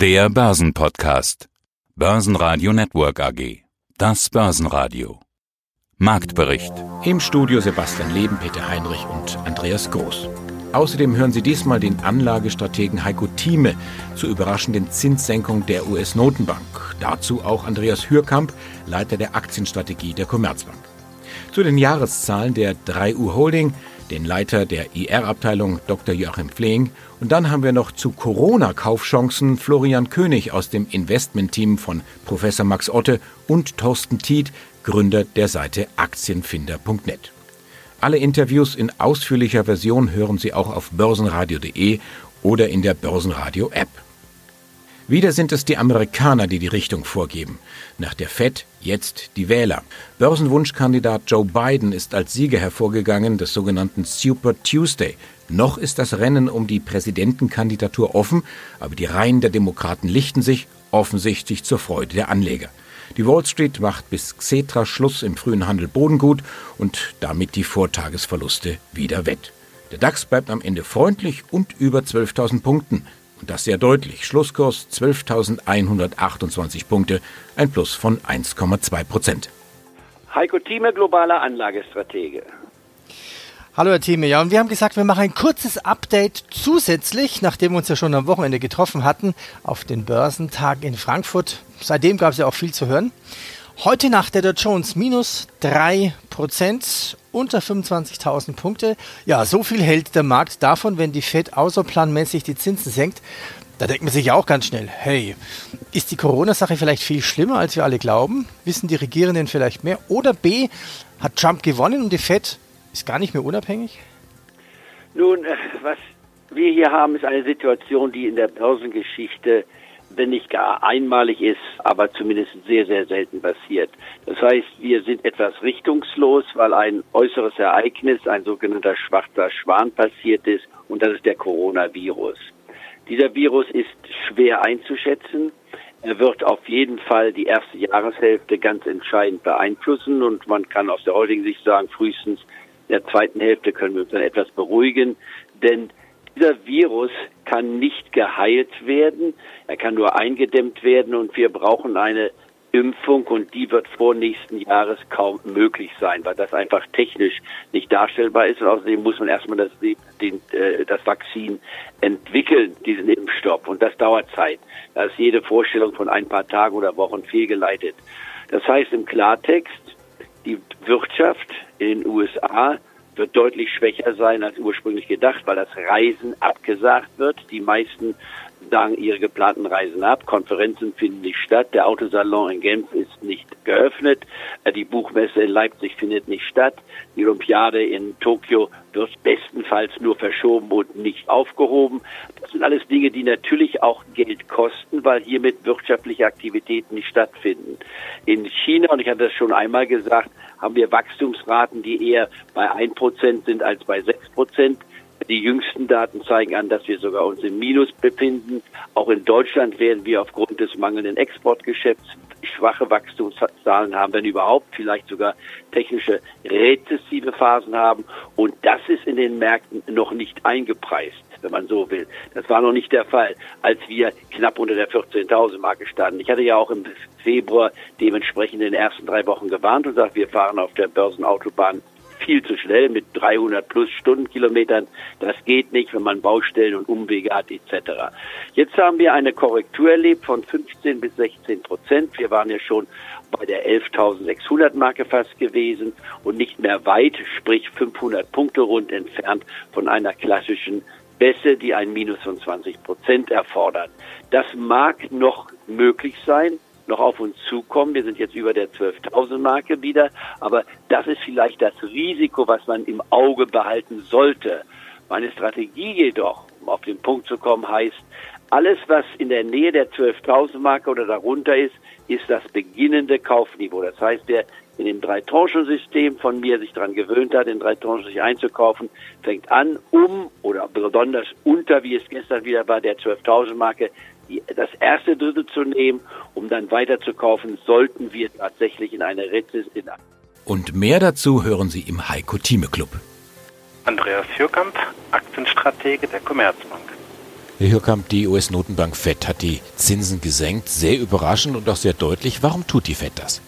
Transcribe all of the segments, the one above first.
Der Börsenpodcast. Börsenradio Network AG. Das Börsenradio. Marktbericht. Im Studio Sebastian Leben, Peter Heinrich und Andreas Groß. Außerdem hören Sie diesmal den Anlagestrategen Heiko Thieme zur überraschenden Zinssenkung der US-Notenbank. Dazu auch Andreas Hürkamp, Leiter der Aktienstrategie der Commerzbank. Zu den Jahreszahlen der 3U Holding, den Leiter der IR-Abteilung Dr. Joachim Flehing und dann haben wir noch zu Corona-Kaufchancen Florian König aus dem Investmentteam von Professor Max Otte und Thorsten Tied, Gründer der Seite Aktienfinder.net. Alle Interviews in ausführlicher Version hören Sie auch auf börsenradio.de oder in der Börsenradio-App. Wieder sind es die Amerikaner, die die Richtung vorgeben. Nach der Fed jetzt die Wähler. Börsenwunschkandidat Joe Biden ist als Sieger hervorgegangen des sogenannten Super Tuesday. Noch ist das Rennen um die Präsidentenkandidatur offen, aber die Reihen der Demokraten lichten sich, offensichtlich zur Freude der Anleger. Die Wall Street macht bis Xetra Schluss im frühen Handel Bodengut und damit die Vortagesverluste wieder wett. Der DAX bleibt am Ende freundlich und über 12.000 Punkten. Und das sehr deutlich. Schlusskurs 12.128 Punkte, ein Plus von 1,2 Prozent. Heiko Thieme, globaler Anlagestratege. Hallo Herr Thieme, ja, und wir haben gesagt, wir machen ein kurzes Update zusätzlich, nachdem wir uns ja schon am Wochenende getroffen hatten, auf den Börsentag in Frankfurt. Seitdem gab es ja auch viel zu hören. Heute Nacht der Dow Jones minus 3%, unter 25.000 Punkte. Ja, so viel hält der Markt davon, wenn die Fed außerplanmäßig die Zinsen senkt. Da denkt man sich auch ganz schnell, hey, ist die Corona-Sache vielleicht viel schlimmer, als wir alle glauben? Wissen die Regierenden vielleicht mehr? Oder B, hat Trump gewonnen und die Fed ist gar nicht mehr unabhängig? Nun, äh, was wir hier haben, ist eine Situation, die in der Börsengeschichte wenn nicht gar einmalig ist, aber zumindest sehr, sehr selten passiert. Das heißt, wir sind etwas richtungslos, weil ein äußeres Ereignis, ein sogenannter schwarzer Schwan passiert ist und das ist der Coronavirus. Dieser Virus ist schwer einzuschätzen. Er wird auf jeden Fall die erste Jahreshälfte ganz entscheidend beeinflussen und man kann aus der heutigen Sicht sagen, frühestens in der zweiten Hälfte können wir uns dann etwas beruhigen, denn dieser Virus kann nicht geheilt werden, er kann nur eingedämmt werden und wir brauchen eine Impfung und die wird vor nächsten Jahres kaum möglich sein, weil das einfach technisch nicht darstellbar ist und außerdem muss man erstmal das, den, äh, das Vakzin entwickeln, diesen Impfstoff und das dauert Zeit. Da ist jede Vorstellung von ein paar Tagen oder Wochen fehlgeleitet. Das heißt im Klartext, die Wirtschaft in den USA wird deutlich schwächer sein als ursprünglich gedacht, weil das Reisen abgesagt wird. Die meisten sagen ihre geplanten Reisen ab. Konferenzen finden nicht statt. Der Autosalon in Genf ist nicht geöffnet. Äh, die Buchmesse in Leipzig findet nicht statt. Die Olympiade in Tokio wird bestenfalls nur verschoben und nicht aufgehoben. Das sind alles Dinge, die natürlich auch Geld kosten, weil hiermit wirtschaftliche Aktivitäten nicht stattfinden. In China, und ich hatte das schon einmal gesagt, haben wir Wachstumsraten, die eher bei ein Prozent sind als bei sechs Prozent. Die jüngsten Daten zeigen an, dass wir sogar uns im Minus befinden. Auch in Deutschland werden wir aufgrund des mangelnden Exportgeschäfts schwache Wachstumszahlen haben, wenn überhaupt vielleicht sogar technische rezessive Phasen haben. Und das ist in den Märkten noch nicht eingepreist, wenn man so will. Das war noch nicht der Fall, als wir knapp unter der 14.000 Marke standen. Ich hatte ja auch im Februar dementsprechend in den ersten drei Wochen gewarnt und gesagt, wir fahren auf der Börsenautobahn viel zu schnell mit 300 plus Stundenkilometern. Das geht nicht, wenn man Baustellen und Umwege hat etc. Jetzt haben wir eine Korrektur erlebt von 15 bis 16 Prozent. Wir waren ja schon bei der 11.600 Marke fast gewesen und nicht mehr weit, sprich 500 Punkte rund entfernt von einer klassischen Bässe, die ein Minus von 20 Prozent erfordert. Das mag noch möglich sein, noch auf uns zukommen. Wir sind jetzt über der 12.000 Marke wieder, aber das ist vielleicht das Risiko, was man im Auge behalten sollte. Meine Strategie jedoch, um auf den Punkt zu kommen, heißt, alles, was in der Nähe der 12.000 Marke oder darunter ist, ist das beginnende Kaufniveau. Das heißt, wer in dem Drei-Tranchen-System von mir sich daran gewöhnt hat, in drei Tranchen sich einzukaufen, fängt an, um oder besonders unter, wie es gestern wieder war, der 12.000 Marke, das erste Drittel zu nehmen, um dann weiter zu kaufen, sollten wir tatsächlich in eine Rezession. Und mehr dazu hören Sie im Heiko Thieme Club. Andreas Jürkamp, Aktienstratege der Commerzbank. Herr Hürkamp, die US-Notenbank FED hat die Zinsen gesenkt, sehr überraschend und auch sehr deutlich. Warum tut die FED das?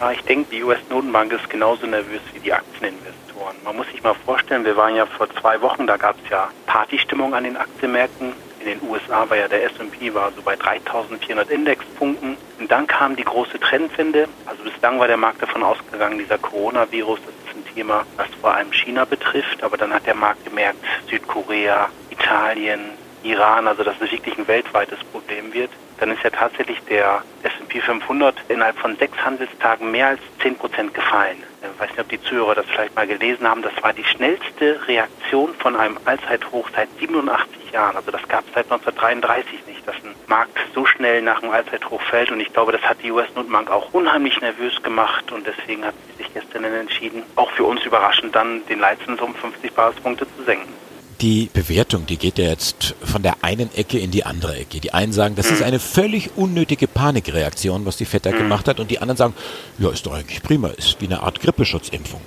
Ja, ich denke, die US-Notenbank ist genauso nervös wie die Aktieninvestoren. Man muss sich mal vorstellen, wir waren ja vor zwei Wochen, da gab es ja Partystimmung an den Aktienmärkten. In den USA war ja der S&P war so bei 3.400 Indexpunkten. Und dann kam die große Trendwende. Also bislang war der Markt davon ausgegangen, dieser Coronavirus, das ist ein Thema, was vor allem China betrifft. Aber dann hat der Markt gemerkt, Südkorea, Italien, Iran, also dass es wirklich ein weltweites Problem wird, dann ist ja tatsächlich der S&P 500 innerhalb von sechs Handelstagen mehr als 10 Prozent gefallen. Ich weiß nicht, ob die Zuhörer das vielleicht mal gelesen haben. Das war die schnellste Reaktion von einem Allzeithoch seit 87 Jahren. Also das gab es seit 1933 nicht, dass ein Markt so schnell nach einem Allzeithoch fällt. Und ich glaube, das hat die US-Notenbank auch unheimlich nervös gemacht. Und deswegen hat sie sich gestern entschieden, auch für uns überraschend dann den Leitzins um 50 Basispunkte zu senken die Bewertung, die geht ja jetzt von der einen Ecke in die andere Ecke. Die einen sagen, das ist mhm. eine völlig unnötige Panikreaktion, was die FED da mhm. gemacht hat, und die anderen sagen, ja, ist doch eigentlich prima, ist wie eine Art Grippeschutzimpfung.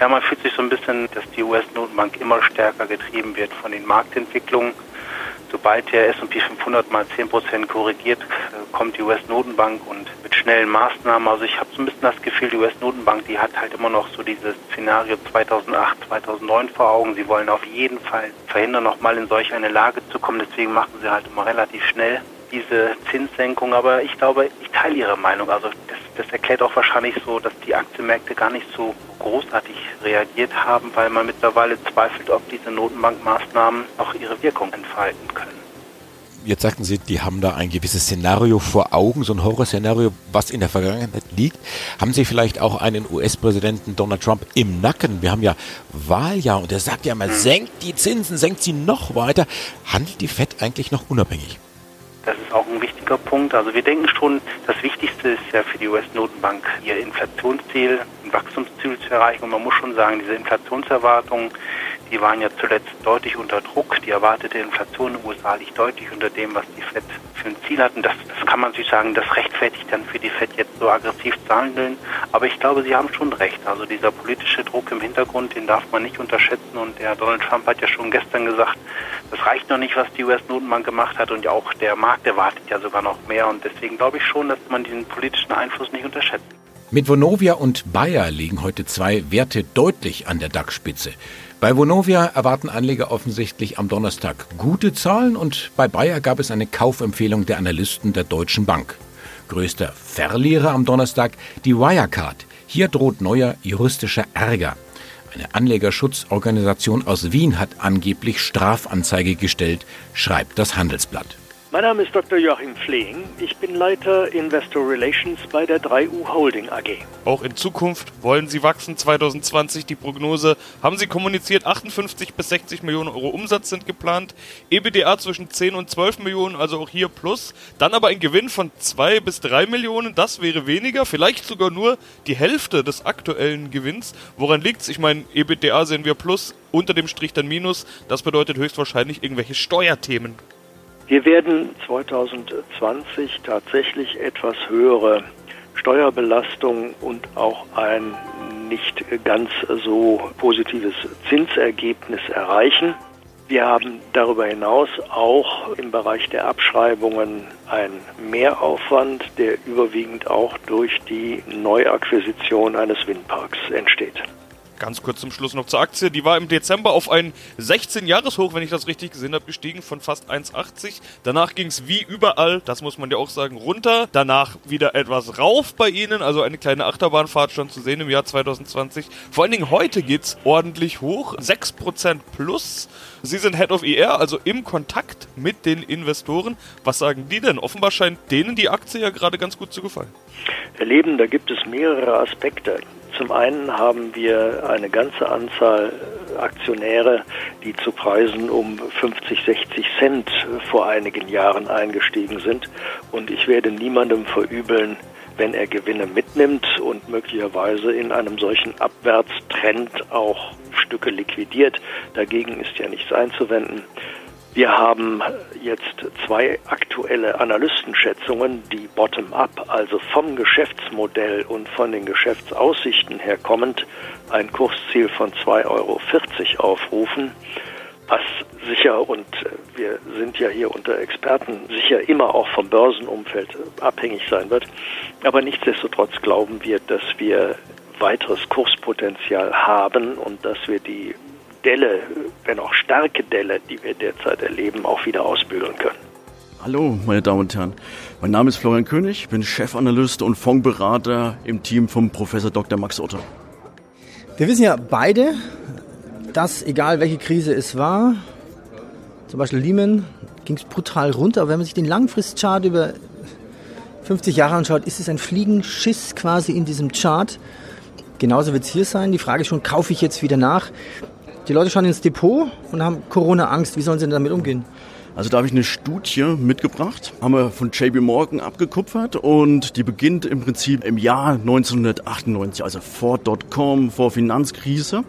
Ja, man fühlt sich so ein bisschen, dass die US-Notenbank immer stärker getrieben wird von den Marktentwicklungen sobald der S&P 500 mal 10% korrigiert, äh, kommt die US-Notenbank und mit schnellen Maßnahmen. Also ich habe so ein bisschen das Gefühl, die US-Notenbank, die hat halt immer noch so dieses Szenario 2008, 2009 vor Augen. Sie wollen auf jeden Fall verhindern, nochmal in solch eine Lage zu kommen. Deswegen machen sie halt immer relativ schnell diese Zinssenkung. Aber ich glaube, ich teile Ihre Meinung. Also das, das erklärt auch wahrscheinlich so, dass die Aktienmärkte gar nicht so großartig reagiert haben, weil man mittlerweile zweifelt, ob diese Notenbankmaßnahmen auch ihre Wirkung entfalten können. Jetzt sagten Sie, die haben da ein gewisses Szenario vor Augen, so ein Horrorszenario, was in der Vergangenheit liegt. Haben Sie vielleicht auch einen US-Präsidenten Donald Trump im Nacken? Wir haben ja Wahljahr und er sagt ja hm. senkt die Zinsen, senkt sie noch weiter. Handelt die FED eigentlich noch unabhängig? Das ist auch ein wichtiger Punkt. Also wir denken schon, das Wichtigste ist ja für die US-Notenbank ihr Inflationsziel, ein Wachstumsziel zu erreichen. Und man muss schon sagen, diese Inflationserwartungen, die waren ja zuletzt deutlich unter Druck. Die erwartete Inflation in den USA liegt deutlich unter dem, was die FED für ein Ziel hatten. Das, das kann man sich sagen, das rechtfertigt dann für die FED jetzt so aggressiv zu handeln. Aber ich glaube, Sie haben schon recht. Also dieser politische Druck im Hintergrund, den darf man nicht unterschätzen. Und der Donald Trump hat ja schon gestern gesagt, das reicht noch nicht, was die US-Notenbank gemacht hat. Und auch der Markt erwartet ja sogar noch mehr. Und deswegen glaube ich schon, dass man diesen politischen Einfluss nicht unterschätzt. Mit Vonovia und Bayer liegen heute zwei Werte deutlich an der DAX-Spitze. Bei Vonovia erwarten Anleger offensichtlich am Donnerstag gute Zahlen und bei Bayer gab es eine Kaufempfehlung der Analysten der Deutschen Bank. Größter Verlierer am Donnerstag die Wirecard. Hier droht neuer juristischer Ärger. Eine Anlegerschutzorganisation aus Wien hat angeblich Strafanzeige gestellt, schreibt das Handelsblatt. Mein Name ist Dr. Joachim Flehing. Ich bin Leiter Investor Relations bei der 3U Holding AG. Auch in Zukunft wollen Sie wachsen. 2020 die Prognose haben Sie kommuniziert. 58 bis 60 Millionen Euro Umsatz sind geplant. EBDA zwischen 10 und 12 Millionen, also auch hier plus. Dann aber ein Gewinn von 2 bis 3 Millionen. Das wäre weniger. Vielleicht sogar nur die Hälfte des aktuellen Gewinns. Woran liegt es? Ich meine, EBDA sehen wir plus, unter dem Strich dann minus. Das bedeutet höchstwahrscheinlich irgendwelche Steuerthemen. Wir werden 2020 tatsächlich etwas höhere Steuerbelastung und auch ein nicht ganz so positives Zinsergebnis erreichen. Wir haben darüber hinaus auch im Bereich der Abschreibungen einen Mehraufwand, der überwiegend auch durch die Neuakquisition eines Windparks entsteht. Ganz kurz zum Schluss noch zur Aktie. Die war im Dezember auf ein 16-Jahres-Hoch, wenn ich das richtig gesehen habe, gestiegen von fast 1,80. Danach ging es wie überall, das muss man ja auch sagen, runter. Danach wieder etwas rauf bei Ihnen, also eine kleine Achterbahnfahrt schon zu sehen im Jahr 2020. Vor allen Dingen heute geht es ordentlich hoch, 6% plus. Sie sind Head of ER, also im Kontakt mit den Investoren. Was sagen die denn? Offenbar scheint denen die Aktie ja gerade ganz gut zu gefallen. Herr Leben, da gibt es mehrere Aspekte. Zum einen haben wir eine ganze Anzahl Aktionäre, die zu Preisen um 50, 60 Cent vor einigen Jahren eingestiegen sind. Und ich werde niemandem verübeln, wenn er Gewinne mitnimmt und möglicherweise in einem solchen Abwärtstrend auch Stücke liquidiert. Dagegen ist ja nichts einzuwenden. Wir haben jetzt zwei aktuelle Analystenschätzungen, die bottom-up, also vom Geschäftsmodell und von den Geschäftsaussichten her kommend, ein Kursziel von 2,40 Euro aufrufen. Was sicher, und wir sind ja hier unter Experten, sicher immer auch vom Börsenumfeld abhängig sein wird. Aber nichtsdestotrotz glauben wir, dass wir weiteres Kurspotenzial haben und dass wir die Delle, wenn auch starke Delle, die wir derzeit erleben, auch wieder ausbügeln können. Hallo, meine Damen und Herren. Mein Name ist Florian König, bin Chefanalyst und Fondsberater im Team vom Professor Dr. Max Otter. Wir wissen ja beide, dass egal welche Krise es war, zum Beispiel Lehman, ging es brutal runter. Aber wenn man sich den Langfristchart über 50 Jahre anschaut, ist es ein Fliegenschiss quasi in diesem Chart. Genauso wird es hier sein. Die Frage ist schon, kaufe ich jetzt wieder nach? Die Leute schauen ins Depot und haben Corona-Angst. Wie sollen sie denn damit umgehen? Also da habe ich eine Studie mitgebracht, haben wir von JP Morgan abgekupfert und die beginnt im Prinzip im Jahr 1998, also vor Dotcom, vor Finanzkrise.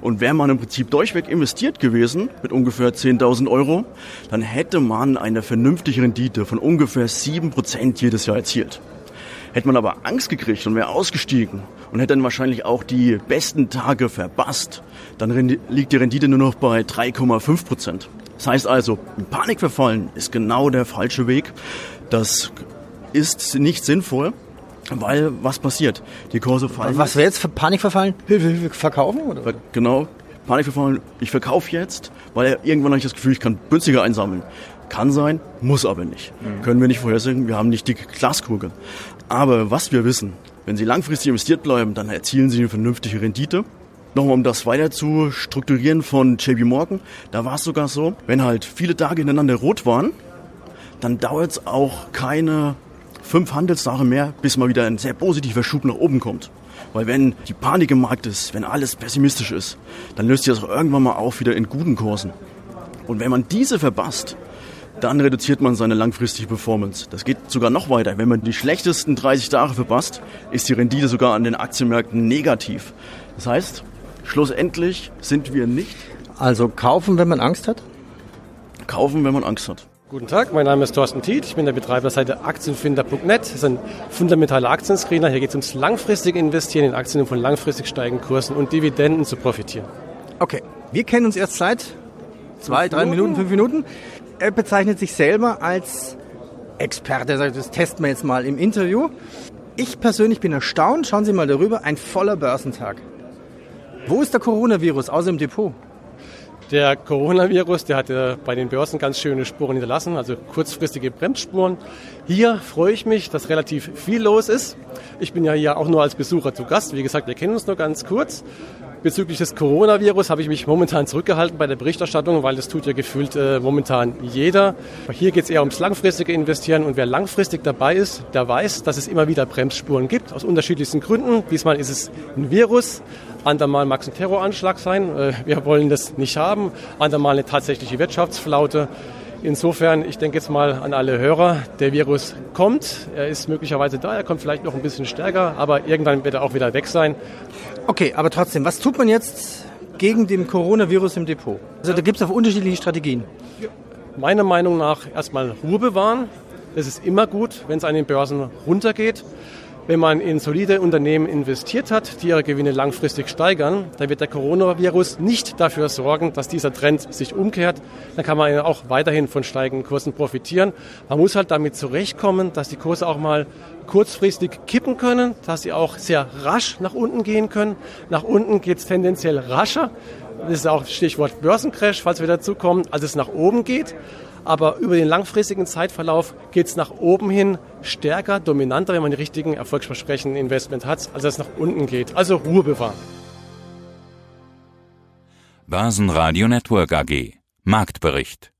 Und wäre man im Prinzip durchweg investiert gewesen mit ungefähr 10.000 Euro, dann hätte man eine vernünftige Rendite von ungefähr 7% jedes Jahr erzielt. Hätte man aber Angst gekriegt und wäre ausgestiegen und hätte dann wahrscheinlich auch die besten Tage verbasst, dann liegt die Rendite nur noch bei 3,5 Prozent. Das heißt also, Panik verfallen ist genau der falsche Weg. Das ist nicht sinnvoll, weil was passiert? Die Kurse fallen. Was wäre jetzt für Panik verfallen? Hilfe, Hilfe, verkaufen? Oder? Genau, Panik verfallen. Ich verkaufe jetzt, weil irgendwann habe ich das Gefühl, ich kann günstiger einsammeln. Kann sein, muss aber nicht. Mhm. Können wir nicht vorhersehen, wir haben nicht die Glaskugel. Aber was wir wissen, wenn Sie langfristig investiert bleiben, dann erzielen Sie eine vernünftige Rendite. Nochmal, um das weiter zu strukturieren von JP Morgan, da war es sogar so, wenn halt viele Tage ineinander rot waren, dann dauert es auch keine fünf Handelstage mehr, bis mal wieder ein sehr positiver Schub nach oben kommt. Weil wenn die Panik im Markt ist, wenn alles pessimistisch ist, dann löst sich das auch irgendwann mal auf wieder in guten Kursen. Und wenn man diese verbasst, dann reduziert man seine langfristige Performance. Das geht sogar noch weiter. Wenn man die schlechtesten 30 Tage verpasst, ist die Rendite sogar an den Aktienmärkten negativ. Das heißt, Schlussendlich sind wir nicht. Also kaufen, wenn man Angst hat? Kaufen, wenn man Angst hat. Guten Tag, mein Name ist Thorsten Tiet. Ich bin der Betreiber der Seite Aktienfinder.net. Das ist ein fundamentaler Aktienscreener. Hier geht es ums langfristige Investieren in Aktien, um von langfristig steigenden Kursen und Dividenden zu profitieren. Okay, wir kennen uns erst seit zwei, drei Minuten, fünf Minuten. Er bezeichnet sich selber als Experte. Er das testen wir jetzt mal im Interview. Ich persönlich bin erstaunt. Schauen Sie mal darüber. Ein voller Börsentag. Wo ist der Coronavirus außer im Depot? Der Coronavirus, der hat bei den Börsen ganz schöne Spuren hinterlassen, also kurzfristige Bremsspuren. Hier freue ich mich, dass relativ viel los ist. Ich bin ja hier auch nur als Besucher zu Gast. Wie gesagt, wir kennen uns nur ganz kurz. Bezüglich des Coronavirus habe ich mich momentan zurückgehalten bei der Berichterstattung, weil das tut ja gefühlt äh, momentan jeder. Hier geht es eher ums langfristige Investieren und wer langfristig dabei ist, der weiß, dass es immer wieder Bremsspuren gibt, aus unterschiedlichsten Gründen. Diesmal ist es ein Virus, andermal mag es ein Terroranschlag sein. Äh, wir wollen das nicht haben. Andermal eine tatsächliche Wirtschaftsflaute. Insofern, ich denke jetzt mal an alle Hörer, der Virus kommt, er ist möglicherweise da, er kommt vielleicht noch ein bisschen stärker, aber irgendwann wird er auch wieder weg sein. Okay, aber trotzdem, was tut man jetzt gegen den Coronavirus im Depot? Also da gibt es auch unterschiedliche Strategien. Meiner Meinung nach erstmal Ruhe bewahren. Es ist immer gut, wenn es an den Börsen runtergeht. Wenn man in solide Unternehmen investiert hat, die ihre Gewinne langfristig steigern, dann wird der Coronavirus nicht dafür sorgen, dass dieser Trend sich umkehrt. Dann kann man auch weiterhin von steigenden Kursen profitieren. Man muss halt damit zurechtkommen, dass die Kurse auch mal kurzfristig kippen können, dass sie auch sehr rasch nach unten gehen können. Nach unten geht es tendenziell rascher. Das ist auch Stichwort Börsencrash, falls wir dazu kommen, als es nach oben geht aber über den langfristigen Zeitverlauf geht es nach oben hin stärker, dominanter, wenn man die richtigen erfolgsversprechenden Investment hat, als es nach unten geht. Also Ruhe bewahren. Börsenradio Network AG Marktbericht